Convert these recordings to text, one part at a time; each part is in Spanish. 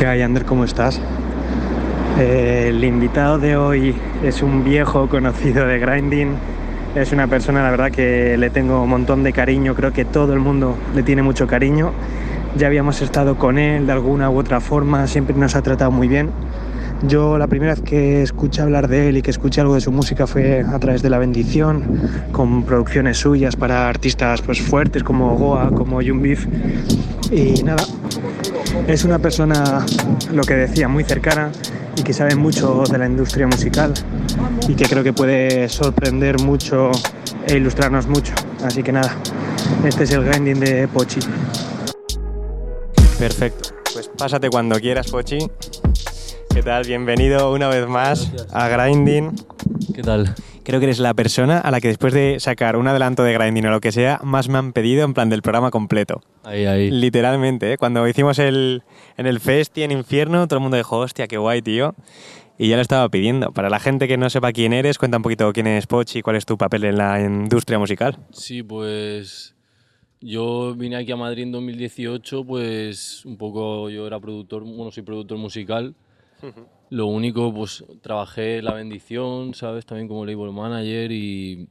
¿Qué hay, Ander? ¿Cómo estás? Eh, el invitado de hoy es un viejo conocido de Grinding. Es una persona, la verdad, que le tengo un montón de cariño. Creo que todo el mundo le tiene mucho cariño. Ya habíamos estado con él de alguna u otra forma. Siempre nos ha tratado muy bien. Yo la primera vez que escuché hablar de él y que escuché algo de su música fue a través de La Bendición, con producciones suyas para artistas pues, fuertes como Goa, como Beef. Y nada, es una persona, lo que decía, muy cercana y que sabe mucho de la industria musical y que creo que puede sorprender mucho e ilustrarnos mucho. Así que nada, este es el grinding de Pochi. Perfecto, pues pásate cuando quieras, Pochi. ¿Qué tal? Bienvenido una vez más a Grinding. ¿Qué tal? Creo que eres la persona a la que después de sacar un adelanto de Grinding o lo que sea, más me han pedido en plan del programa completo. Ahí, ahí. Literalmente, ¿eh? cuando hicimos el, en el Festi en Infierno, todo el mundo dijo, hostia, qué guay, tío. Y ya lo estaba pidiendo. Para la gente que no sepa quién eres, cuenta un poquito quién es Pochi y cuál es tu papel en la industria musical. Sí, pues yo vine aquí a Madrid en 2018, pues un poco yo era productor, bueno, soy productor musical. Lo único, pues trabajé La Bendición, ¿sabes? También como label manager y,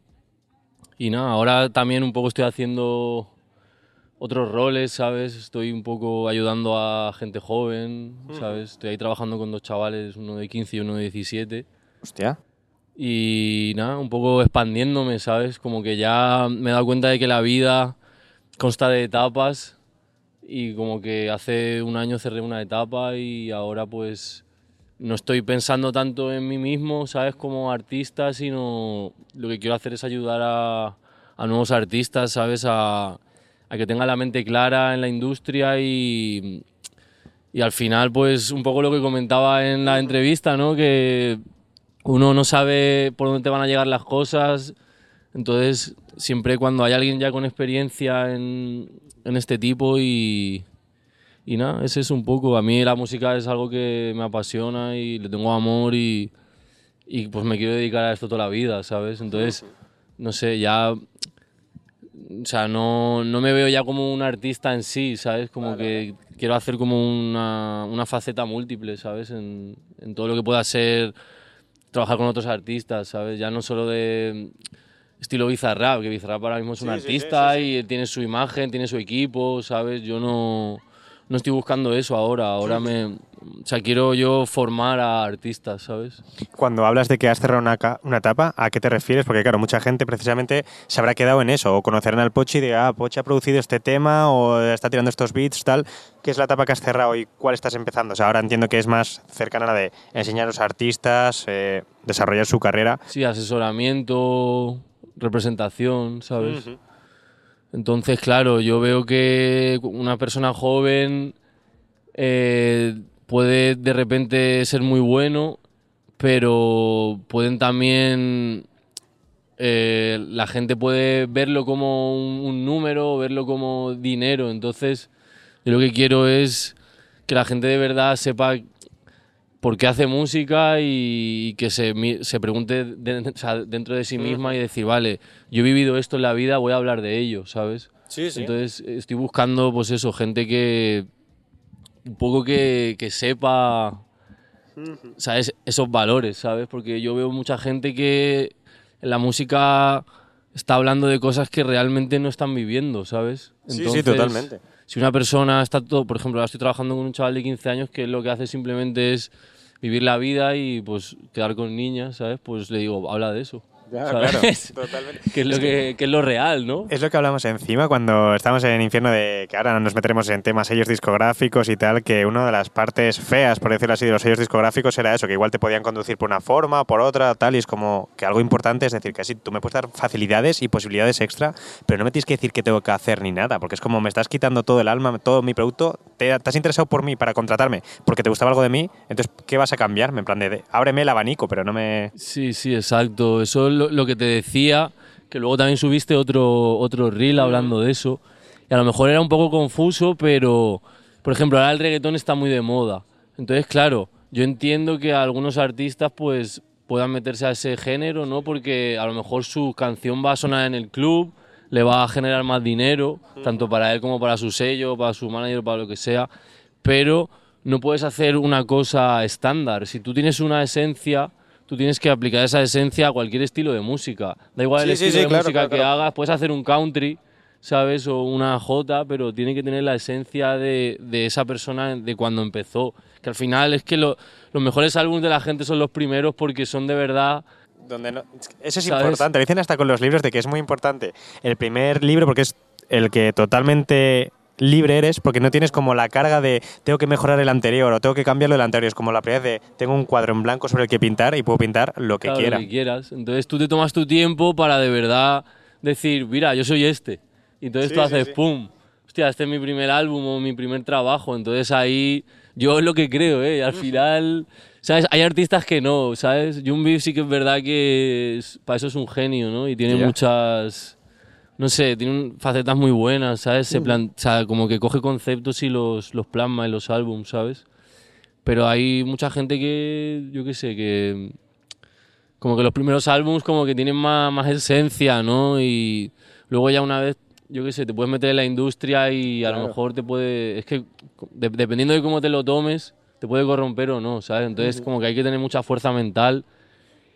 y nada, ahora también un poco estoy haciendo otros roles, ¿sabes? Estoy un poco ayudando a gente joven, ¿sabes? Estoy ahí trabajando con dos chavales, uno de 15 y uno de 17. Hostia. Y nada, un poco expandiéndome, ¿sabes? Como que ya me he dado cuenta de que la vida consta de etapas y como que hace un año cerré una etapa y ahora pues no estoy pensando tanto en mí mismo, ¿sabes? Como artista, sino lo que quiero hacer es ayudar a, nuevos artistas, ¿sabes? A, a, que tengan la mente clara en la industria y, y al final, pues un poco lo que comentaba en la entrevista, ¿no? Que uno no sabe por dónde te van a llegar las cosas, entonces siempre cuando hay alguien ya con experiencia en, en este tipo y, y nada, ese es un poco. A mí la música es algo que me apasiona y le tengo amor y, y pues me quiero dedicar a esto toda la vida, ¿sabes? Entonces, no sé, ya. O sea, no, no me veo ya como un artista en sí, ¿sabes? Como que quiero hacer como una, una faceta múltiple, ¿sabes? En, en todo lo que pueda ser trabajar con otros artistas, ¿sabes? Ya no solo de estilo Bizarrap, que Bizarrap ahora mismo es un Sí, sí, artista sí. y tiene su imagen, tiene su equipo, ¿sabes? Yo no, no estoy buscando eso ahora, ahora me... O sea, quiero yo formar a artistas, ¿sabes? Cuando hablas de que has cerrado una, una etapa, ¿a qué te refieres? Porque claro, mucha gente precisamente se habrá quedado en eso, o conocerán al Pochi de, ah, Pochi ha producido este tema, o está tirando estos beats, tal. ¿Qué es la etapa que has cerrado y cuál estás empezando? O sea, ahora entiendo que es más cercana a la de enseñar a los artistas, eh, desarrollar su carrera. Sí, asesoramiento, representación, ¿sabes? Entonces, claro, yo veo que una persona joven eh, puede de repente ser muy bueno, pero pueden también... eh, la gente puede verlo como un, un número, verlo como dinero. Entonces, yo lo que quiero es que la gente de verdad sepa por qué hace música y que se, se pregunte de- o sea, dentro de sí misma y decir, vale, yo he vivido esto en la vida, voy a hablar de ello, ¿sabes? Sí, Entonces estoy buscando, pues eso, gente que un poco que, que sepa, ¿sabes? Esos valores, ¿sabes? Porque yo veo mucha gente que en la música está hablando de cosas que realmente no están viviendo, ¿sabes? Sí, sí, totalmente. Si una persona está todo, por ejemplo, ahora estoy trabajando con un chaval de 15 años que lo que hace simplemente es vivir la vida y pues quedar con niñas, ¿sabes? Pues le digo, habla de eso. ¿Sabes? totalmente. que, es lo que, que es lo real, ¿no? Es lo que hablamos encima cuando estamos en Infierno de que ahora nos meteremos en temas sellos discográficos y tal, que una de las partes feas, por decirlo así, de los sellos discográficos era eso, que igual te podían conducir por una forma, por otra, tal, y es como que algo importante es decir que sí, tú me puedes dar facilidades y posibilidades extra, pero no me tienes que decir qué tengo que hacer ni nada, porque es como me estás quitando todo el alma, todo mi producto, te, te has interesado por mí para contratarme porque te gustaba algo de mí, entonces, ¿qué vas a cambiarme? En plan de, de, ábreme el abanico, pero no me... Sí, sí, exacto. Eso es lo, que te decía, que luego también subiste otro, otro reel hablando de eso. Y a lo mejor era un poco confuso, pero, por ejemplo, ahora el reggaetón está muy de moda. Entonces, claro, yo entiendo que algunos artistas pues puedan meterse a ese género, ¿no? Porque a lo mejor su canción va a sonar en el club, le va a generar más dinero, tanto para él como para su sello, para su manager, para lo que sea. Pero no puedes hacer una cosa estándar. Si tú tienes una esencia, tú tienes que aplicar esa esencia a cualquier estilo de música. Da igual el Sí, estilo sí, de claro, música claro, que claro. hagas, puedes hacer un country, ¿sabes? O una jota, pero tiene que tener la esencia de, de esa persona de cuando empezó. Que al final es que lo- los mejores álbumes de la gente son los primeros porque son de verdad... Donde no- eso es ¿Sabes? importante. Dicen hasta con los libros de que es muy importante el primer libro porque es el que totalmente libre eres porque no tienes como la carga de tengo que mejorar el anterior o tengo que cambiarlo del anterior. Es como la vez de tengo un cuadro en blanco sobre el que pintar y puedo pintar lo que claro, quiera. Lo que quieras. Entonces tú te tomas tu tiempo para de verdad decir, mira, yo soy este. Y entonces Sí, tú haces, sí. pum, hostia, este es mi primer álbum o mi primer trabajo. Entonces ahí yo es lo que creo, ¿eh? Y al final, ¿sabes? Hay artistas que no, ¿sabes? Beef sí que es verdad que es- para eso es un genio, ¿no? Y tiene muchas... No sé, tiene un- facetas muy buenas, ¿sabes? Se plan- o sea, como que coge conceptos y los, los plasma en los álbumes, ¿sabes? Pero hay mucha gente que, yo qué sé, que como que los primeros álbumes como que tienen más, más esencia, ¿no? Y luego ya una vez, yo qué sé, te puedes meter en la industria y a lo Claro. mejor te puede... Es que de- dependiendo de cómo te lo tomes, te puede corromper o no, ¿sabes? Entonces como que hay que tener mucha fuerza mental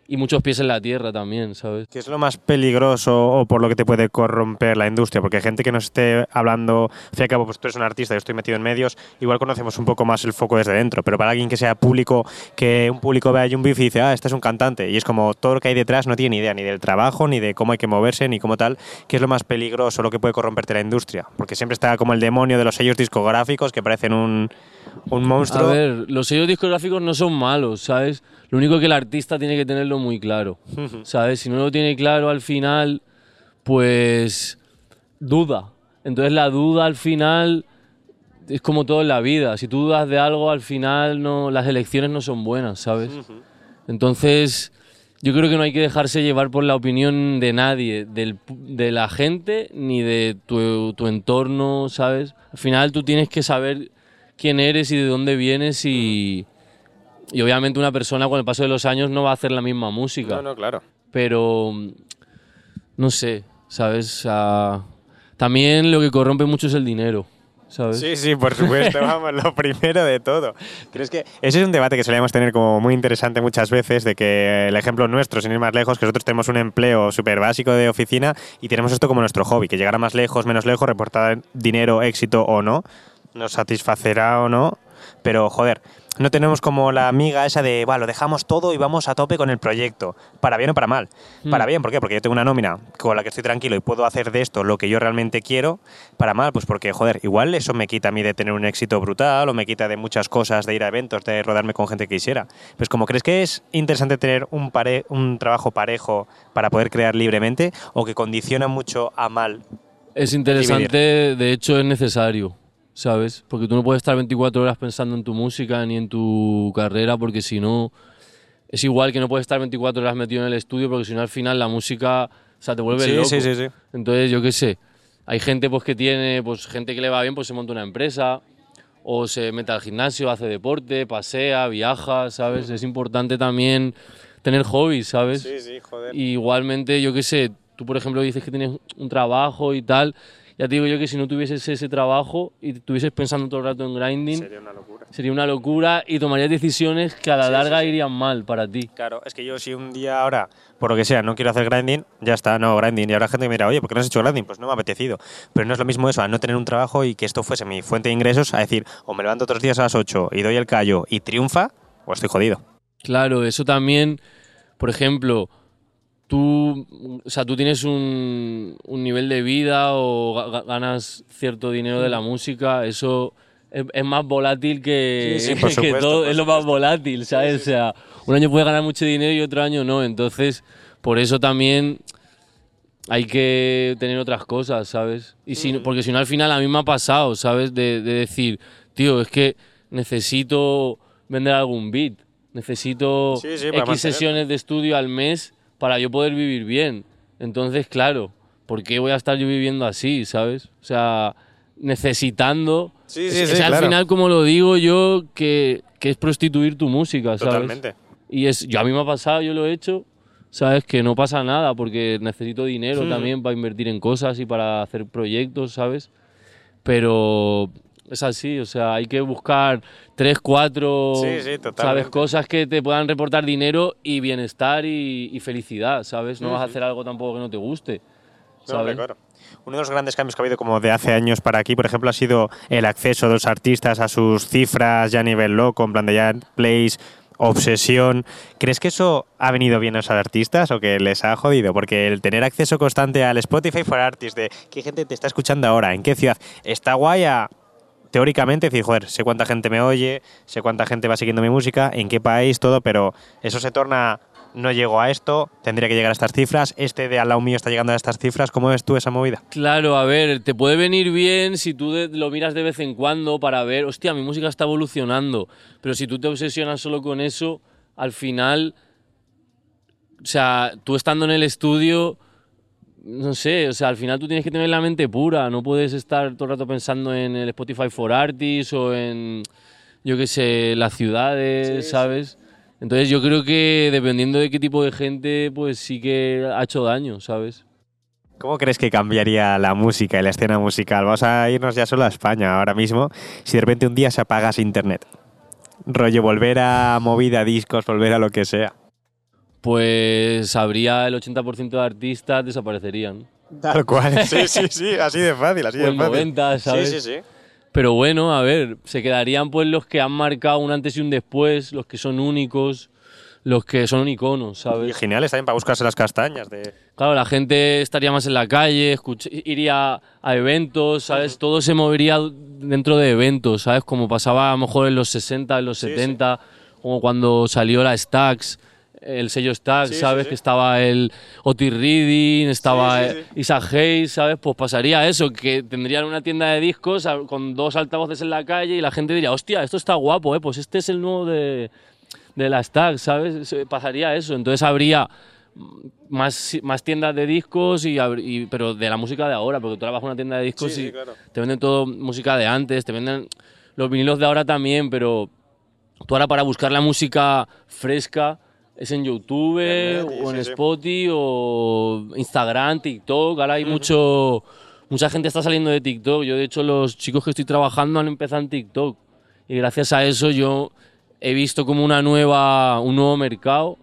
y muchos pies en la tierra también, ¿sabes? ¿Qué es lo más peligroso o por lo que te puede corromper la industria? Porque gente que nos esté hablando, al fin y al cabo, pues tú eres un artista, yo estoy metido en medios, igual conocemos un poco más el foco desde dentro, pero para alguien que sea público, que un público vea un Beef y dice, ah, este es un cantante, y es como todo lo que hay detrás no tiene ni idea ni del trabajo, ni de cómo hay que moverse, ni cómo tal, ¿qué es lo más peligroso, lo que puede corromperte la industria? Porque siempre está como el demonio de los sellos discográficos que parecen un, un monstruo. A ver, los sellos discográficos no son malos, ¿sabes? Lo único que el artista tiene que tenerlo muy claro, ¿sabes? Si no lo tiene claro al final, pues duda. Entonces la duda al final es como todo en la vida. Si tú dudas de algo, al final no, las elecciones no son buenas, ¿sabes? Entonces, yo creo que no hay que dejarse llevar por la opinión de nadie, del de la gente, ni de tu, tu entorno, ¿sabes? Al final tú tienes que saber quién eres y de dónde vienes y, y obviamente una persona con el paso de los años no va a hacer la misma música No, no, claro. pero no sé, ¿sabes? También lo que corrompe mucho es el dinero, ¿sabes? Sí, sí, por supuesto, vamos, lo primero de todo. ¿Crees que ese es un debate que solíamos tener como muy interesante muchas veces, de que el ejemplo nuestro, sin ir más lejos, que nosotros tenemos un empleo súper básico de oficina y tenemos esto como nuestro hobby, que llegar a más lejos, menos lejos, reportar dinero, éxito o no, nos satisfacerá o no, pero joder, no tenemos como la amiga esa de, va, lo dejamos todo y vamos a tope con el proyecto, para bien o para mal. Para Mm. bien, ¿por qué? Porque yo tengo una nómina con la que estoy tranquilo y puedo hacer de esto lo que yo realmente quiero. Para mal, pues porque, joder, igual eso me quita a mí de tener un éxito brutal o me quita de muchas cosas, de ir a eventos, de rodarme con gente que quisiera. Pues como crees que es interesante tener un, pare- un trabajo parejo para poder crear libremente o que condiciona mucho a mal. Es interesante, de hecho es necesario, ¿sabes? Porque tú no puedes estar 24 horas pensando en tu música ni en tu carrera porque si no... Es igual que no puedes estar 24 horas metido en el estudio porque si no al final la música, o sea, te vuelve Sí, loco. sí, sí, sí. Entonces, yo qué sé, hay gente pues que tiene, pues gente que le va bien, pues se monta una empresa o se mete al gimnasio, hace deporte, pasea, viaja, ¿sabes? Es importante también tener hobbies, ¿sabes? sí, joder. Y igualmente, yo qué sé, tú por ejemplo dices que tienes un trabajo y tal, ya te digo yo que si no tuvieses ese trabajo y estuvieses pensando todo el rato en grinding, Sería una locura. sería una locura y tomarías decisiones que a la Sí, sí, larga sí. irían mal para ti. Claro, es que yo si un día ahora, por lo que sea, no quiero hacer grinding, ya está, no grinding. Y habrá gente que me dirá, oye, ¿por qué no has hecho grinding? Pues no me ha apetecido. Pero no es lo mismo eso, a no tener un trabajo y que esto fuese mi fuente de ingresos, a decir, o me levanto otros días a las 8 y doy el callo y triunfa, o estoy jodido. Claro, eso también, por ejemplo, tú, o sea, tú tienes un, un nivel de vida o ga- ga- ganas cierto dinero de la música, eso es, es más volátil que, Sí, sí, por que supuesto, todo, por es lo más volátil, ¿sabes? O sea, un año puedes ganar mucho dinero y otro año no, entonces, por eso también hay que tener otras cosas, ¿sabes? Y si, porque si no, al final a mí me ha pasado, ¿sabes? De, de decir, tío, es que necesito vender algún beat, necesito X sesiones de estudio al mes para yo poder vivir bien. Entonces, claro, ¿por qué voy a estar yo viviendo así, ¿sabes? O sea, necesitando... Sí, es- sí, es sí, al final, como lo digo yo, que, que es prostituir tu música, ¿sabes? Totalmente. Y es, yo a mí me ha pasado, yo lo he hecho, ¿sabes? Que no pasa nada porque necesito dinero Hmm. también para invertir en cosas y para hacer proyectos, ¿sabes? Pero es así, o sea, hay que buscar tres, cuatro, Sí, sí, totalmente. ¿sabes? Cosas que te puedan reportar dinero y bienestar y, y felicidad, ¿sabes? No vas a hacer algo tampoco que no te guste, ¿sabes? Uno de los grandes cambios que ha habido como de hace años para aquí, por ejemplo, ha sido el acceso de los artistas a sus cifras ya a nivel loco, en plan de ya plays, obsesión. ¿Crees que eso ha venido bien a los artistas o que les ha jodido? Porque el tener acceso constante al Spotify for Artists, de qué gente te está escuchando ahora, en qué ciudad, está guay a, teóricamente decir, joder, sé cuánta gente me oye, sé cuánta gente va siguiendo mi música, en qué país, todo, pero eso se torna, no llego a esto, tendría que llegar a estas cifras, este de al lado mío está llegando a estas cifras, ¿cómo ves tú esa movida? Claro, a ver, te puede venir bien si tú lo miras de vez en cuando para ver, hostia, mi música está evolucionando, pero si tú te obsesionas solo con eso, al final, o sea, tú estando en el estudio, no sé, o sea, al final tú tienes que tener la mente pura, no puedes estar todo el rato pensando en el Spotify for Artists o en, yo qué sé, las ciudades, ¿sabes? Entonces yo creo que dependiendo de qué tipo de gente, pues sí que ha hecho daño, ¿sabes? ¿Cómo crees que cambiaría la música y la escena musical? Vamos a irnos ya solo a España ahora mismo, si de repente un día se apagase internet. Rollo, volver a movida, discos, volver a lo que sea. Pues habría el 80% de artistas desaparecerían. Tal cual. Sí, sí, sí, así de fácil, así O el 90, ¿sabes? Sí, sí, sí. Pero bueno, a ver, se quedarían pues los que han marcado un antes y un después, los que son únicos, los que son iconos, Y ¿sabes? geniales también para buscarse las castañas. De... Claro, la gente estaría más en la calle, iría a eventos, ¿sabes? Todo se movería dentro de eventos, ¿sabes? Como pasaba a lo mejor en los 60, en los Sí, 70, como cuando salió la Stax, el sello Sí, sí, ¿sabes? sí. Que estaba el Otis Reading, estaba Isaac Hayes, ¿sabes? Pues pasaría eso, que tendrían una tienda de discos con dos altavoces en la calle y la gente diría, hostia, esto está guapo, ¿eh? Pues este es el nuevo de, de la Stax, ¿sabes? Pasaría eso. Entonces habría más, más tiendas de discos, y, pero de la música de ahora, porque tú vas a una tienda de discos y claro. te venden todo música de antes, te venden los vinilos de ahora también, pero tú ahora para buscar la música fresca es en YouTube Internet, o en sí, sí. Spotify o Instagram, TikTok, ahora hay mucho... Mucha gente está saliendo de TikTok. Yo, de hecho, los chicos que estoy trabajando han empezado en TikTok. Y gracias a eso yo he visto como una nueva, un nuevo mercado.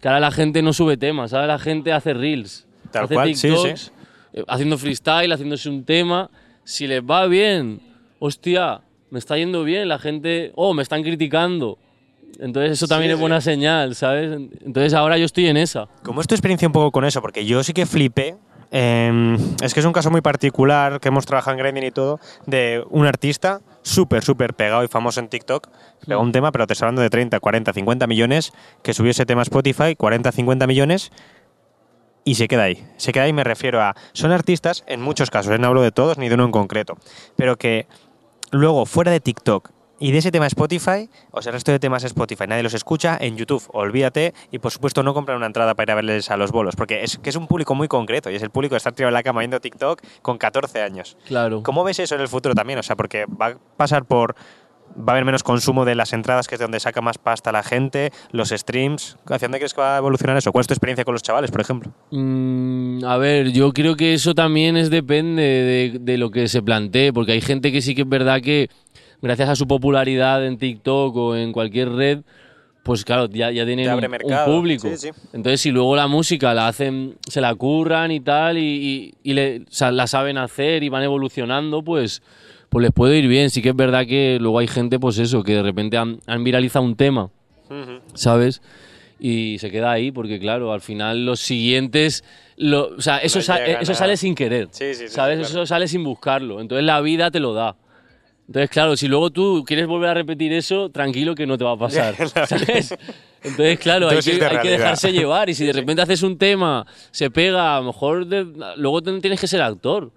Que ahora la gente no sube temas, ahora la gente hace reels. Tal hace cual, sí, sí. TikToks, eh, haciendo freestyle, haciéndose un tema. Si les va bien, hostia, me está yendo bien, la gente, oh, me están criticando. Entonces eso también Sí, es sí. buena señal, ¿sabes? Entonces ahora yo estoy en esa. ¿Cómo es tu experiencia un poco con eso? Porque yo sí que flipé. eh, es que es un caso muy particular que hemos trabajado en Grinding y todo, de un artista súper, súper pegado y famoso en TikTok. Pegó un tema, pero te estoy hablando de 30, 40, 50 millones, que subió ese tema a Spotify, 40, 50 millones, y se queda ahí. Se queda ahí, me refiero a. Son artistas, en muchos casos, eh, no hablo de todos ni de uno en concreto, pero que luego, fuera de TikTok y de ese tema Spotify, o sea, el resto de temas Spotify, nadie los escucha, en YouTube, olvídate, y por supuesto no compran una entrada para ir a verles a los bolos, porque es que es un público muy concreto, y es el público de estar tirado en la cama viendo TikTok con 14 años. Claro. ¿Cómo ves eso en el futuro también? O sea, porque va a pasar por... Va a haber menos consumo de las entradas, que es de donde saca más pasta la gente, los streams. ¿Hacia dónde crees que va a evolucionar eso? ¿Cuál es tu experiencia con los chavales, por ejemplo? Mm, a ver, yo creo que eso también es depende de, de lo que se plantee, porque hay gente que sí que es verdad que gracias a su popularidad en TikTok o en cualquier red, pues claro, ya, ya tienen abre un, público. Sí, sí. Entonces, si luego la música la hacen, se la curran y tal, y, y- y le- o sea, la saben hacer y van evolucionando, pues, pues les puede ir bien. Sí que es verdad que luego hay gente, pues eso, que de repente han, han viralizado un tema. ¿sabes? Y se queda ahí porque, claro, al final los siguientes... lo- o sea, eso, No sa- llegan eso sale sin querer, Sí, sí, sí, ¿sabes? claro. Eso sale sin buscarlo. Entonces la vida te lo da. Entonces, claro, si luego tú quieres volver a repetir eso, tranquilo que no te va a pasar, ¿sabes? Entonces, claro, hay que, hay dejarse llevar. Y si de repente haces un tema, se pega, a lo mejor de- luego tienes que ser actor.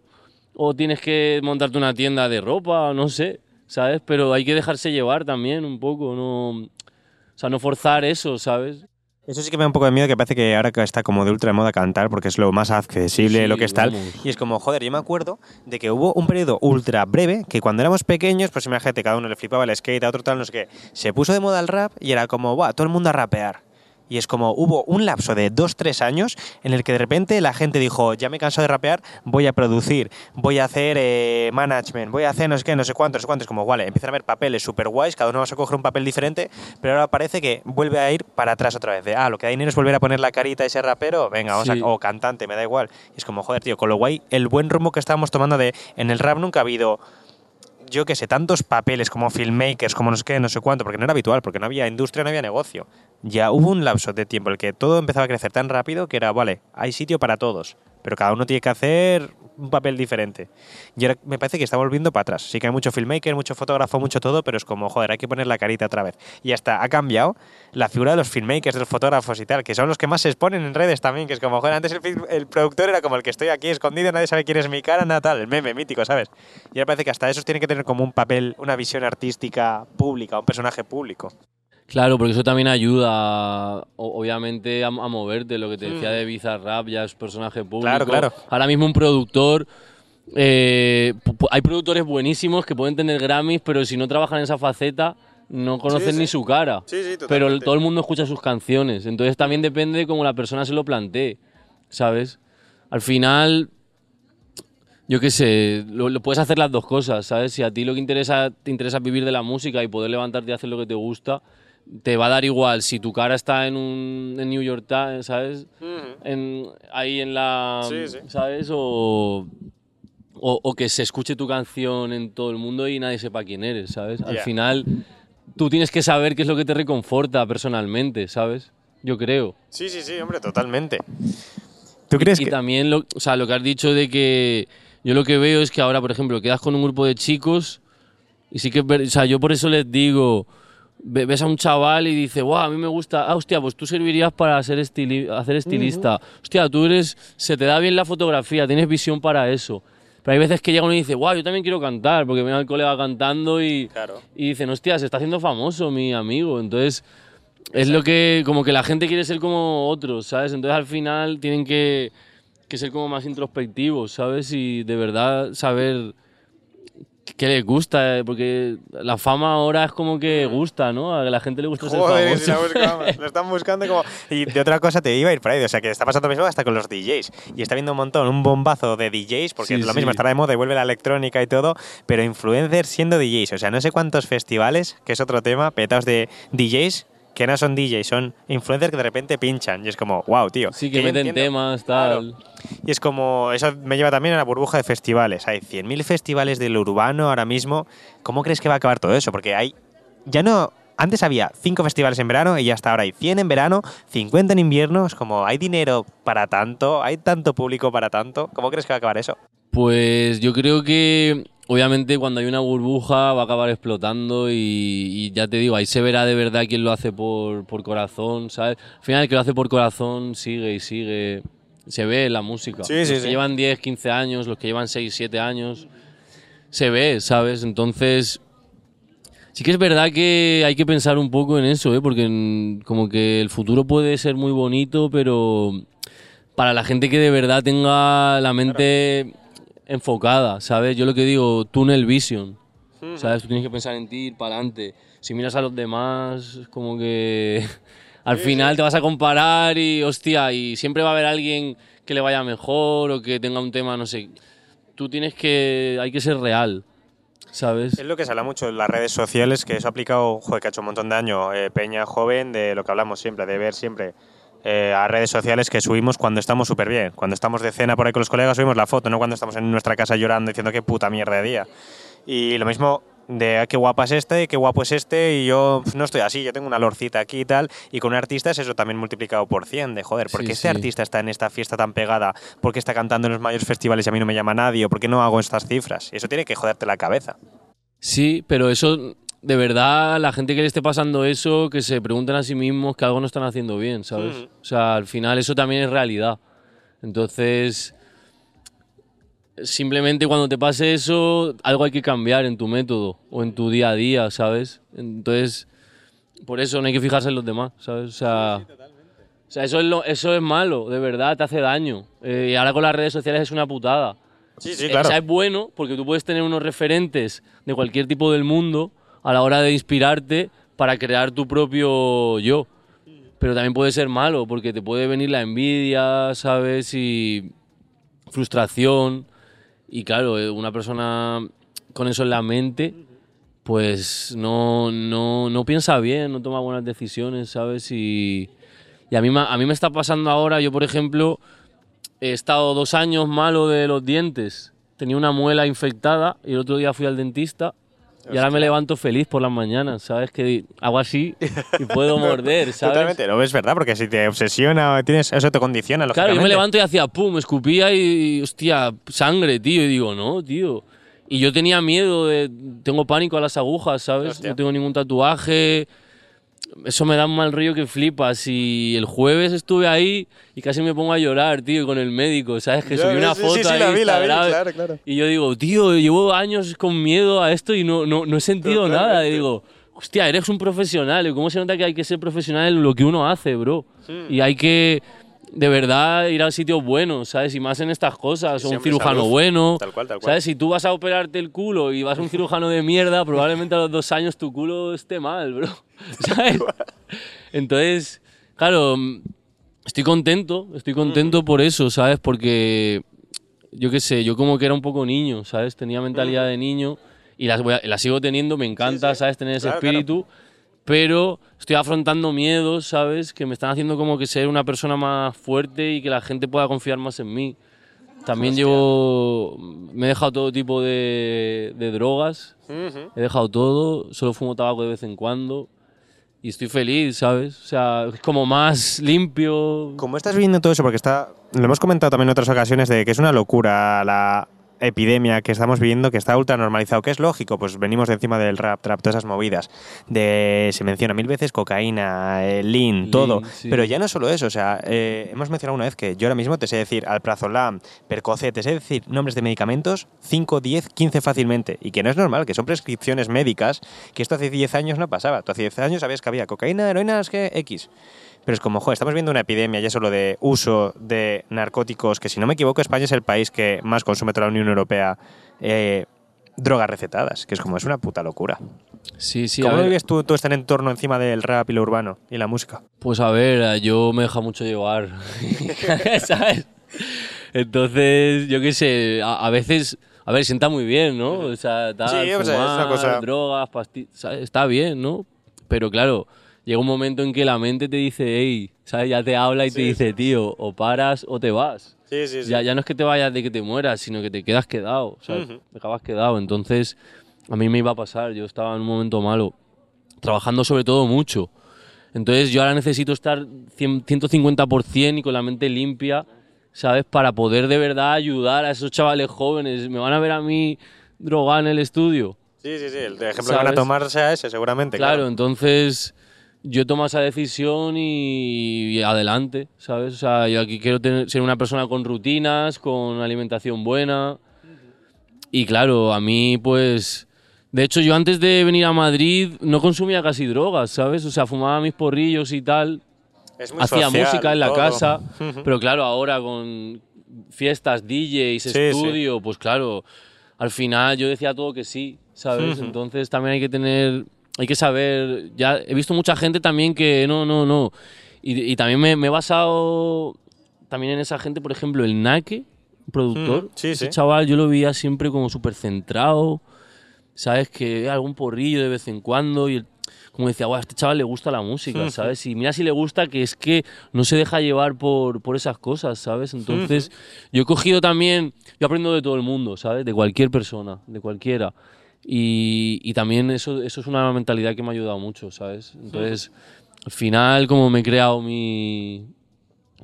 O tienes que montarte una tienda de ropa, no sé, ¿sabes? Pero hay que dejarse llevar también un poco, no... O sea, no forzar eso, ¿sabes? Eso sí que me da un poco de miedo, que parece que ahora está como de ultra moda cantar, porque es lo más accesible, Sí, lo que es tal. vamos. Y es como, joder, yo me acuerdo de que hubo un periodo ultra breve, que cuando éramos pequeños, pues imagínate, cada uno le flipaba el skate, a otro tal, no sé qué. Se puso de moda el rap y era como, buah, todo el mundo a rapear. Y es como hubo un lapso de dos, tres años en el que de repente la gente dijo, ya me he cansado de rapear, voy a producir, voy a hacer eh, management, voy a hacer no sé qué, no sé cuántos, no sé cuántos. Como, vale, empiezan a ver papeles super guays, cada uno va a coger un papel diferente, pero ahora parece que vuelve a ir para atrás otra vez. De, ah, lo que da dinero es volver a poner la carita a ese rapero, venga, vamos Sí. a, o cantante, me da igual. Y es como, joder, tío, con lo guay, el buen rumbo que estábamos tomando de, en el rap nunca ha habido yo qué sé, tantos papeles como filmmakers, como no sé qué, no sé cuánto, porque no era habitual, porque no había industria, no había negocio. Ya hubo un lapso de tiempo en el que todo empezaba a crecer tan rápido que era, vale, hay sitio para todos, pero cada uno tiene que hacer un papel diferente. Y ahora me parece que está volviendo para atrás. Sí que hay mucho filmmaker, mucho fotógrafo, mucho todo, pero es como, joder, hay que poner la carita otra vez. Y hasta ha cambiado la figura de los filmmakers, de los fotógrafos y tal, que son los que más se exponen en redes también, que es como, joder, antes el, el productor era como el que estoy aquí escondido, nadie sabe quién es mi cara, nada tal, el meme mítico, ¿sabes? Y ahora parece que hasta esos tienen que tener como un papel, una visión artística pública, un personaje público. Claro, porque eso también ayuda, obviamente, a, a moverte. Lo que te decía Mm. de Bizarrap ya es personaje público. Claro, claro. Ahora mismo un productor... eh, hay productores buenísimos que pueden tener Grammys, pero si no trabajan en esa faceta, no conocen sí. ni su cara. Sí, sí, pero todo el mundo escucha sus canciones. Entonces también depende de cómo la persona se lo plantee, ¿sabes? Al final, yo qué sé, lo, lo puedes hacer las dos cosas, ¿sabes? Si a ti lo que interesa, te interesa es vivir de la música y poder levantarte y hacer lo que te gusta, te va a dar igual si tu cara está en un en New York Times, ¿sabes? En, ahí en la... Sí, sí. ¿Sabes? O, o, o que se escuche tu canción en todo el mundo y nadie sepa quién eres, ¿sabes? Al final, tú tienes que saber qué es lo que te reconforta personalmente, ¿sabes? Yo creo. Sí, sí, sí, hombre, totalmente. ¿Tú crees y que...? también lo, o sea, lo que has dicho de que yo lo que veo es que ahora, por ejemplo, quedas con un grupo de chicos y sí que, o sea, yo por eso les digo, ves a un chaval y dice, wow, a mí me gusta, ah, hostia, pues tú servirías para ser estili- hacer estilista, hostia, tú eres, se te da bien la fotografía, tienes visión para eso. Pero hay veces que llega uno y dice, wow, yo también quiero cantar, porque ven al colega cantando y, Claro. y dicen, hostia, se está haciendo famoso mi amigo. Entonces, es lo que, como que la gente quiere ser como otros, ¿sabes? Entonces al final tienen que, que ser como más introspectivos, ¿sabes? Y de verdad saber qué les gusta, eh, porque la fama ahora es como que gusta, ¿no? A la gente le gusta ser Joder, famoso. si la buscamos, lo están buscando como... Y de otra cosa te iba a ir por ahí, o sea, que está pasando lo mismo hasta con los DJs. Y está viendo un montón, un bombazo de DJs, porque Sí, es lo mismo, sí. estará de moda y vuelve la electrónica y todo, pero influencers siendo DJs. O sea, no sé cuántos festivales, que es otro tema, petados de DJs, que no son DJs, son influencers que de repente pinchan. Y es como, wow, tío. Sí, que meten temas, Claro. tal. Y es como, eso me lleva también a la burbuja de festivales. Hay 100.000 festivales del urbano ahora mismo. ¿Cómo crees que va a acabar todo eso? Porque hay, ya no, antes había 5 festivales en verano y ya hasta ahora hay 100 en verano, 50 en invierno. Es como, hay dinero para tanto, hay tanto público para tanto. ¿Cómo crees que va a acabar eso? Pues yo creo que obviamente cuando hay una burbuja va a acabar explotando y, y ya te digo, ahí se verá de verdad quién lo hace por, por corazón, ¿sabes? Al final el que lo hace por corazón sigue y sigue, se ve en la música. Sí, sí, los que sí. llevan 10, 15 años, los que llevan 6, 7 años, se ve, ¿sabes? Entonces... Sí que es verdad que hay que pensar un poco en eso, ¿eh? porque como que el futuro puede ser muy bonito, pero para la gente que de verdad tenga la mente enfocada, ¿sabes? Yo lo que digo, tunnel vision, ¿sabes? Tú tienes que pensar en ti, ir para adelante. Si miras a los demás, como que al final te vas a comparar y, hostia, y siempre va a haber alguien que le vaya mejor o que tenga un tema, no sé. Tú tienes que, hay que ser real, ¿sabes? Es lo que se habla mucho en las redes sociales, que eso ha aplicado, joder, que ha hecho un montón de años, eh, Peña joven, de lo que hablamos siempre, de ver siempre eh, a redes sociales que subimos cuando estamos súper bien. Cuando estamos de cena por ahí con los colegas subimos la foto, no cuando estamos en nuestra casa llorando diciendo qué puta mierda de día. Y lo mismo de "Ah, qué guapa es este, qué guapo es este, y yo no estoy así, yo tengo una lorcita aquí y tal. Y con un artista es eso también multiplicado por 100, de joder, ¿por qué Sí, este sí. artista está en esta fiesta tan pegada? ¿Por qué está cantando en los mayores festivales y a mí no me llama nadie? ¿O por qué no hago estas cifras? Y eso tiene que joderte la cabeza. Sí, pero eso, de verdad, la gente que le esté pasando eso, que se pregunten a sí mismos que algo no están haciendo bien, ¿sabes? Ujú. O sea, al final eso también es realidad. Entonces, simplemente cuando te pase eso, algo hay que cambiar en tu método o en tu día a día, ¿sabes? Entonces, por eso no hay que fijarse en los demás, ¿sabes? O sea, o sea eso, es lo- eso es malo, de verdad, te hace daño. Eh, y ahora con las redes sociales es una putada. Sí, sí, Eh, claro. O sea, es bueno porque tú puedes tener unos referentes de cualquier tipo del mundo a la hora de inspirarte para crear tu propio yo. pero también puede ser malo porque te puede venir la envidia, ¿sabes? Y frustración. Y claro, eh, una persona con eso en la mente, pues no, no, no piensa bien, no toma buenas decisiones, ¿sabes? Y, y a, mí, a mí me está pasando ahora, yo por ejemplo, he estado dos años malo de los dientes, tenía una muela infectada y el otro día fui al dentista. Y ahora me levanto feliz por las mañanas, ¿sabes? Que hago así y puedo morder, ¿sabes? Totalmente, lo ves verdad, porque si te obsesiona, tienes, eso te condiciona, Claro, yo me levanto y hacía pum, escupía y, hostia, sangre, tío. Y digo, no, tío. Y yo tenía miedo, de, tengo pánico a las agujas, ¿sabes? Hostia. No tengo ningún tatuaje. Eso me da un mal rollo que flipas. Y el jueves estuve ahí y casi me pongo a llorar, tío, con el médico, ¿sabes? Que subí una sí, foto sí, sí, ahí la vi, la vi, claro, claro. Y yo digo, tío, llevo años con miedo a esto y no, no, no he sentido nada. Y digo, hostia, eres un profesional. ¿Y ¿Cómo se nota que hay que ser profesional en lo que uno hace, bro? Y hay que, de verdad, ir a sitios buenos, ¿sabes? Y más en estas cosas. Sí, o un cirujano salud. bueno. Tal cual, tal cual. ¿Sabes? Si tú vas a operarte el culo y vas a un cirujano de mierda, probablemente a los dos años tu culo esté mal, bro. ¿Sabes? Entonces, claro, mm, estoy contento, estoy contento por eso, ¿sabes? Porque, yo qué sé, yo como que era un poco niño, ¿sabes? Tenía mentalidad de niño y la, la sigo teniendo, me encanta, ¿sabes? Tener ese Claro, claro. Pero estoy afrontando miedos, ¿sabes? Que me están haciendo como que ser una persona más fuerte y que la gente pueda confiar más en mí. También llevo. Me he dejado todo tipo de, de drogas. Ujú. He dejado todo. Solo fumo tabaco de vez en cuando. Y estoy feliz, ¿sabes? O sea, es como más limpio. ¿Cómo estás viviendo todo eso? Porque está, lo hemos comentado también en otras ocasiones de que es una locura la epidemia que estamos viviendo, que está ultra normalizado, que es lógico, pues venimos de encima del rap, trap, todas esas movidas. De, se menciona mil veces cocaína, eh, lean, Lean, todo. sí. Pero ya no solo eso, o sea, eh, hemos mencionado una vez que yo ahora mismo te sé decir alprazolam, percocet, te sé decir nombres de medicamentos 5, 10, 15 fácilmente. Y que no es normal, que son prescripciones médicas, que esto hace 10 años no pasaba. Tú hace 10 años sabías que había cocaína, heroína, es que X. Pero es como, joder, estamos viendo una epidemia ya solo de uso de narcóticos, que si no me equivoco, España es el país que más consume toda la Unión Europea eh, drogas recetadas, que es como, es una puta locura. Sí, sí, ¿Cómo vives tú todo este entorno encima del rap y lo urbano y la música? Pues a ver, yo me deja mucho llevar, ¿sabes? Entonces, yo qué sé, a, a veces, a ver, sienta muy bien, ¿no? O sea, tal, Sí, o sea, es una cosa- drogas, está bien, ¿no? Pero claro, llega un momento en que la mente te dice, hey, ¿sabes? Ya te habla y te dice, tío, o paras o te vas. Sí, sí, Ya, ya no es que te vayas de que te mueras, sino que te quedas quedado, ¿sabes? Ujú. Te acabas quedado. Entonces, a mí me iba a pasar, yo estaba en un momento malo, trabajando sobre todo mucho. Entonces, yo ahora necesito estar 100 150% y con la mente limpia, ¿sabes? Para poder de verdad ayudar a esos chavales jóvenes. ¿Me van a ver a mí drogar en el estudio? Sí, sí, sí. El ejemplo que van a ¿Sabes? tomar sea ese, seguramente. Claro, Claro. entonces yo tomo esa decisión y, y adelante, ¿sabes? O sea, yo aquí quiero tener- ser una persona con rutinas, con alimentación buena. Y claro, a mí pues... De hecho, yo antes de venir a Madrid no consumía casi drogas, ¿sabes? O sea, fumaba mis porrillos y tal. Es muy Hacía social, música en la todo. casa. Pero claro, ahora con fiestas, DJs, Sí, sí. estudio, pues claro, al final yo decía todo que sí, ¿sabes? Entonces también hay que tener, hay que saber, ya he visto mucha gente también que no, no, no. Y, y también me, me he basado también en esa gente, por ejemplo, el Nake, productor. Ujú, sí, Ese sí. chaval yo lo veía siempre como súper centrado, ¿sabes? Que algún porrillo de vez en cuando y el- como decía, "Guau, a este chaval le gusta la música, ¿sabes? Y mira si le gusta que es que no se deja llevar por, por esas cosas, ¿sabes? Entonces, yo he cogido también, yo aprendo de todo el mundo, ¿sabes? De cualquier persona, de cualquiera. Y, y también eso, eso es una mentalidad que me ha ayudado mucho, ¿sabes? Entonces, al final, como me he creado mi,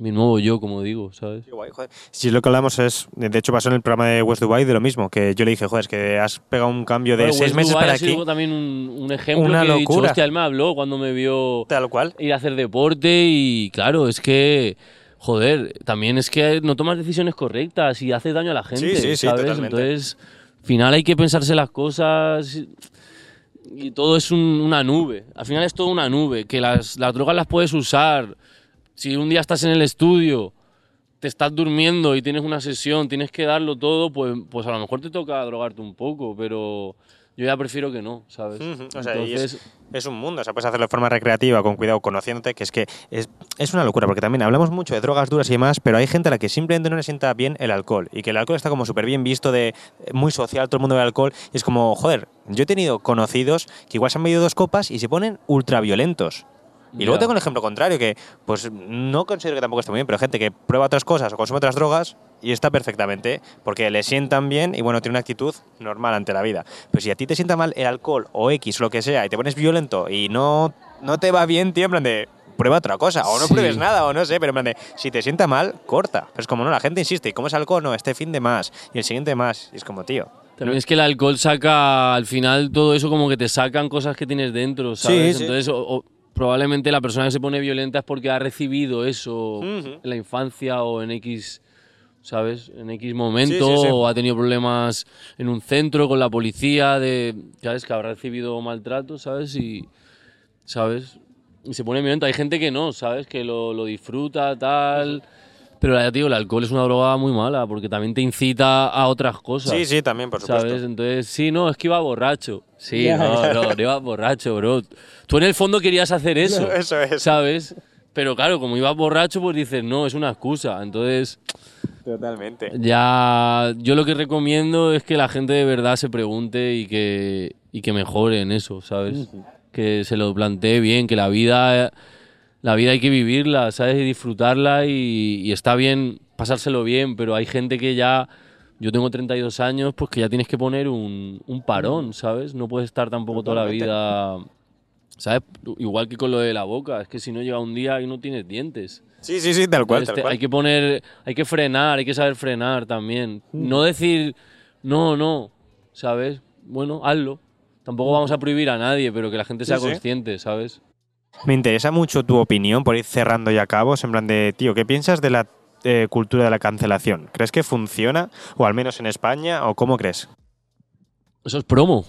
mi nuevo yo, como digo, ¿sabes? Qué guay, joder. Si lo que hablamos es, de hecho pasó en el programa de West Dubai de lo mismo, que yo le dije, joder, es que has pegado un cambio de Bueno, seis West meses Dubai para ha sido aquí. también un, un ejemplo Una que he dicho, locura. hostia, él me habló cuando me vio Tal cual. ir a hacer deporte y claro, es que, joder, también es que no tomas decisiones correctas y haces daño a la gente, Sí, sí, sí, ¿sabes? totalmente. Entonces, final hay que pensarse las cosas y todo es un- una nube. Al final es todo una nube, que las, las drogas las puedes usar. Si un día estás en el estudio, te estás durmiendo y tienes una sesión, tienes que darlo todo, pues, pues a lo mejor te toca drogarte un poco, pero yo ya prefiero que no, ¿sabes? Ujú, o sea, y Entonces, es, es un mundo, o sea, puedes hacerlo de forma recreativa, con cuidado, conociéndote, que es que es, es una locura, porque también hablamos mucho de drogas duras y demás, pero hay gente a la que simplemente no le sienta bien el alcohol, y que el alcohol está como súper bien visto, de muy social, todo el mundo ve alcohol, y es como, joder, yo he tenido conocidos que igual se han bebido dos copas y se ponen ultra violentos. Y luego tengo el ejemplo contrario, que pues no considero que tampoco esté muy bien, pero gente que prueba otras cosas o consume otras drogas y está perfectamente, porque le sientan bien y bueno, tiene una actitud normal ante la vida. Pero si a ti te sienta mal el alcohol o X lo que sea y te pones violento y no, no te va bien, tío, en plan de prueba otra cosa, o no Sí. pruebes nada, o no sé, pero en plan de si te sienta mal, corta. Pero es como no, la gente insiste, y como es alcohol, no, este fin de más y el siguiente más, y es como, tío. También es que el alcohol saca, al final, todo eso como que te sacan cosas que tienes dentro, ¿sabes? sí. Entonces, o- o probablemente la persona que se pone violenta es porque ha recibido eso en la infancia o en X, ¿sabes? En X momento, Sí, sí, sí. o ha tenido problemas en un centro con la policía, de, ¿sabes? Que habrá recibido maltrato, ¿sabes? Y, ¿sabes? Y se pone violento. Hay gente que no, ¿sabes? Que lo, lo disfruta, tal... Pero ya digo, el alcohol es una droga muy mala porque también te incita a otras cosas. Sí, sí, también, por supuesto. ¿Sabes? Entonces, sí, no, es que iba borracho. Sí, Ya, no, no, no iba borracho, bro. Tú en el fondo querías hacer eso, Eso es. ¿sabes? Pero claro, como ibas borracho, pues dices, no, es una excusa. Entonces, Totalmente. ya yo lo que recomiendo es que la gente de verdad se pregunte y que, y que mejore en eso, ¿sabes? Que se lo plantee bien, que la vida, la vida hay que vivirla, ¿sabes? Y disfrutarla y, y está bien pasárselo bien, pero hay gente que ya, yo tengo 32 años, pues que ya tienes que poner un, un parón, ¿sabes? No puedes estar tampoco toda la vida, ¿sabes? Igual que con lo de la boca, es que si no llega un día y no tienes dientes. Sí, sí, sí, tal cual, Este, tal cual. Hay que poner, hay que frenar, hay que saber frenar también. No decir, no, no, ¿sabes? Bueno, hazlo. Tampoco vamos a prohibir a nadie, pero que la gente sea sí. consciente, ¿sabes? Me interesa mucho tu opinión por ir cerrando ya cabos, en plan de, tío, ¿qué piensas de la eh, cultura de la cancelación? ¿Crees que funciona? O al menos en España, ¿o cómo crees? Eso es promo.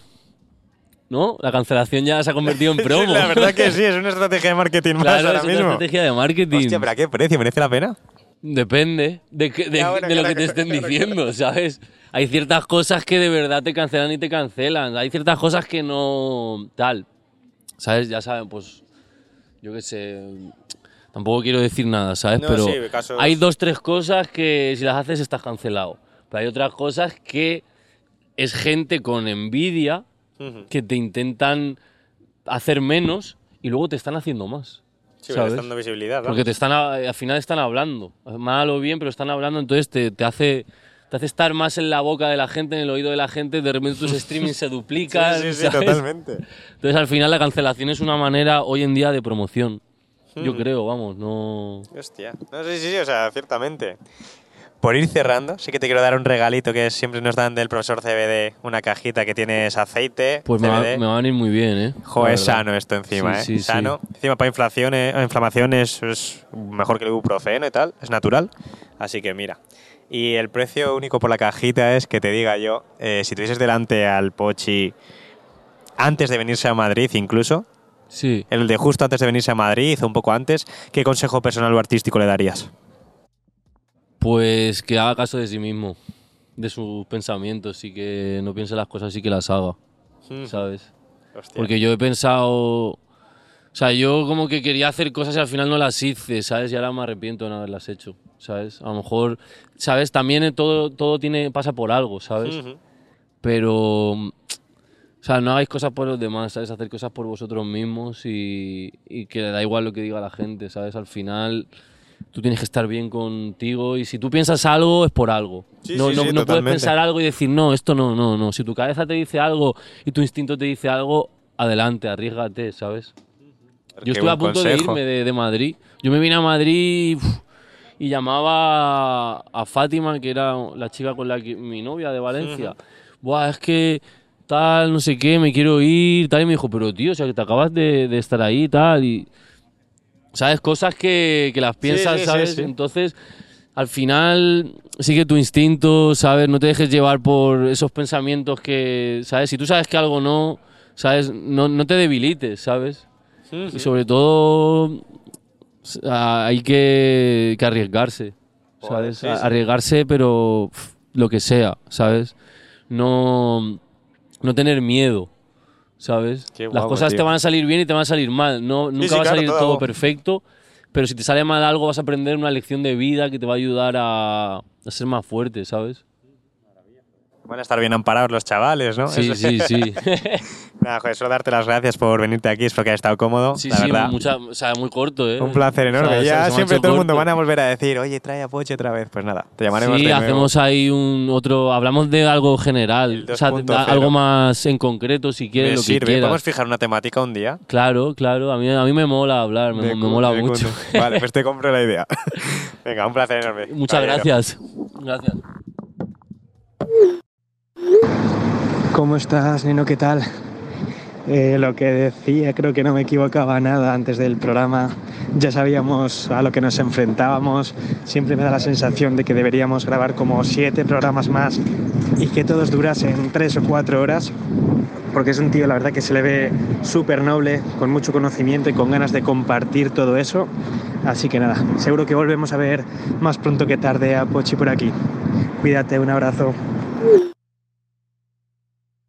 ¿No? La cancelación ya se ha convertido en promo. la verdad que sí, es una estrategia de marketing más Claro, ahora es una mismo. estrategia de marketing. Hostia, pero ¿a qué precio? ¿Merece la pena? Depende de, que- de- de lo claro, que te estén claro, diciendo, ¿sabes? Hay ciertas cosas que de verdad te cancelan y te cancelan. Hay ciertas cosas que no. tal. ¿Sabes? Ya saben, pues. Yo qué sé. Tampoco quiero decir nada, ¿sabes? No, Pero sí, casos- hay dos, tres cosas que si las haces estás cancelado. Pero hay otras cosas que es gente con envidia Que te intentan hacer menos y luego te están haciendo más. Sí, pero ¿sabes? está dando visibilidad. Porque te están, al final están hablando, mal o bien, pero están hablando, entonces te, te hace te hace estar más en la boca de la gente, en el oído de la gente, de repente tus streamings se duplican. Sí, sí, sí, totalmente. Entonces al final la cancelación es una manera hoy en día de promoción. Yo Hmm. creo, vamos, no... Hostia. No, sí, sí, sí, o sea, ciertamente. Por ir cerrando, sí que te quiero dar un regalito que siempre nos dan del profesor CBD, una cajita que tienes aceite, Pues me va, CBD. me va a venir muy bien, ¿eh? Joder, La es sano esto encima, Sí, ¿eh? sí, sí. sano. Encima para inflación, eh, inflamación es, es mejor que el ibuprofeno y tal, es natural. Así que mira. Y el precio único por la cajita es que te diga yo, eh, si tuvieses delante al Pochi antes de venirse a Madrid incluso, Sí. el de justo antes de venirse a Madrid o un poco antes, ¿qué consejo personal o artístico le darías? Pues que haga caso de sí mismo, de sus pensamientos y que no piense las cosas y que las haga, ¿sabes? Hostia. Porque yo he pensado. O sea, yo como que quería hacer cosas y al final no las hice, ¿sabes? Y ahora me arrepiento de no haberlas hecho, ¿sabes? A lo mejor, ¿sabes? También todo, todo tiene, pasa por algo, ¿sabes? Ujú. Pero. O sea, no hagáis cosas por los demás, ¿sabes? Hacer cosas por vosotros mismos y, y que da igual lo que diga la gente, ¿sabes? Al final tú tienes que estar bien contigo y si tú piensas algo es por algo. Sí, no sí, no, sí, no puedes pensar algo y decir, no, esto no, no, no. Si tu cabeza te dice algo y tu instinto te dice algo, adelante, arriesgate, ¿sabes? Yo estuve a punto de consejo. irme de, de Madrid. Yo me vine a Madrid y, uf, y llamaba a, Fátima, que era la chica con la que mi novia de Valencia. Buah, es que tal, no sé qué, me quiero ir, tal. Y me dijo, pero tío, o sea, que te acabas de, de estar ahí tal. Y, ¿sabes? Cosas que, que las piensas, sí, sí, ¿sabes? sí. Entonces, al final, sigue tu instinto, ¿sabes? No te dejes llevar por esos pensamientos que, ¿sabes? Si tú sabes que algo no, ¿sabes? No, no te debilites, ¿sabes? Y sobre todo hay que, que arriesgarse, ¿sabes? Arriesgarse, pero lo que sea, ¿sabes? No, no tener miedo, ¿sabes? Las cosas tío. te van a salir bien y te van a salir mal. No, nunca sí, va a salir todo. todo perfecto, pero si te sale mal algo vas a aprender una lección de vida que te va a ayudar a, a ser más fuerte, ¿sabes? Van a estar bien amparados los chavales, ¿no? Sí, sí, sí. Nada, joder, solo darte las gracias por venirte aquí, espero que hayas estado cómodo. Sí, la sí, verdad. mucha, o sea, muy corto, ¿eh? Un placer O sea, enorme. se- ya se siempre todo el mundo van a volver a decir, oye, trae a Poche otra vez. Pues nada, te llamaremos Sí, de nuevo. hacemos ahí un otro. Hablamos de algo general. O sea, 2.0. da- algo más en concreto, si quieres, Me lo que sirve. quieras. Podemos fijar una temática un día. Claro, claro. A mí, a mí me mola hablar, me, mola de mucho. Vale, pues te compro la idea. Venga, un placer enorme. Muchas Caballero. gracias. Gracias. ¿Cómo estás, Nino? ¿Qué tal? Eh, lo que decía, creo que no me equivocaba nada antes del programa. Ya sabíamos a lo que nos enfrentábamos. Siempre me da la sensación de que deberíamos grabar como siete programas más y que todos durasen tres o cuatro horas. Porque es un tío, la verdad, que se le ve súper noble, con mucho conocimiento y con ganas de compartir todo eso. Así que nada, seguro que volvemos a ver más pronto que tarde a Pochi por aquí. Cuídate, un abrazo.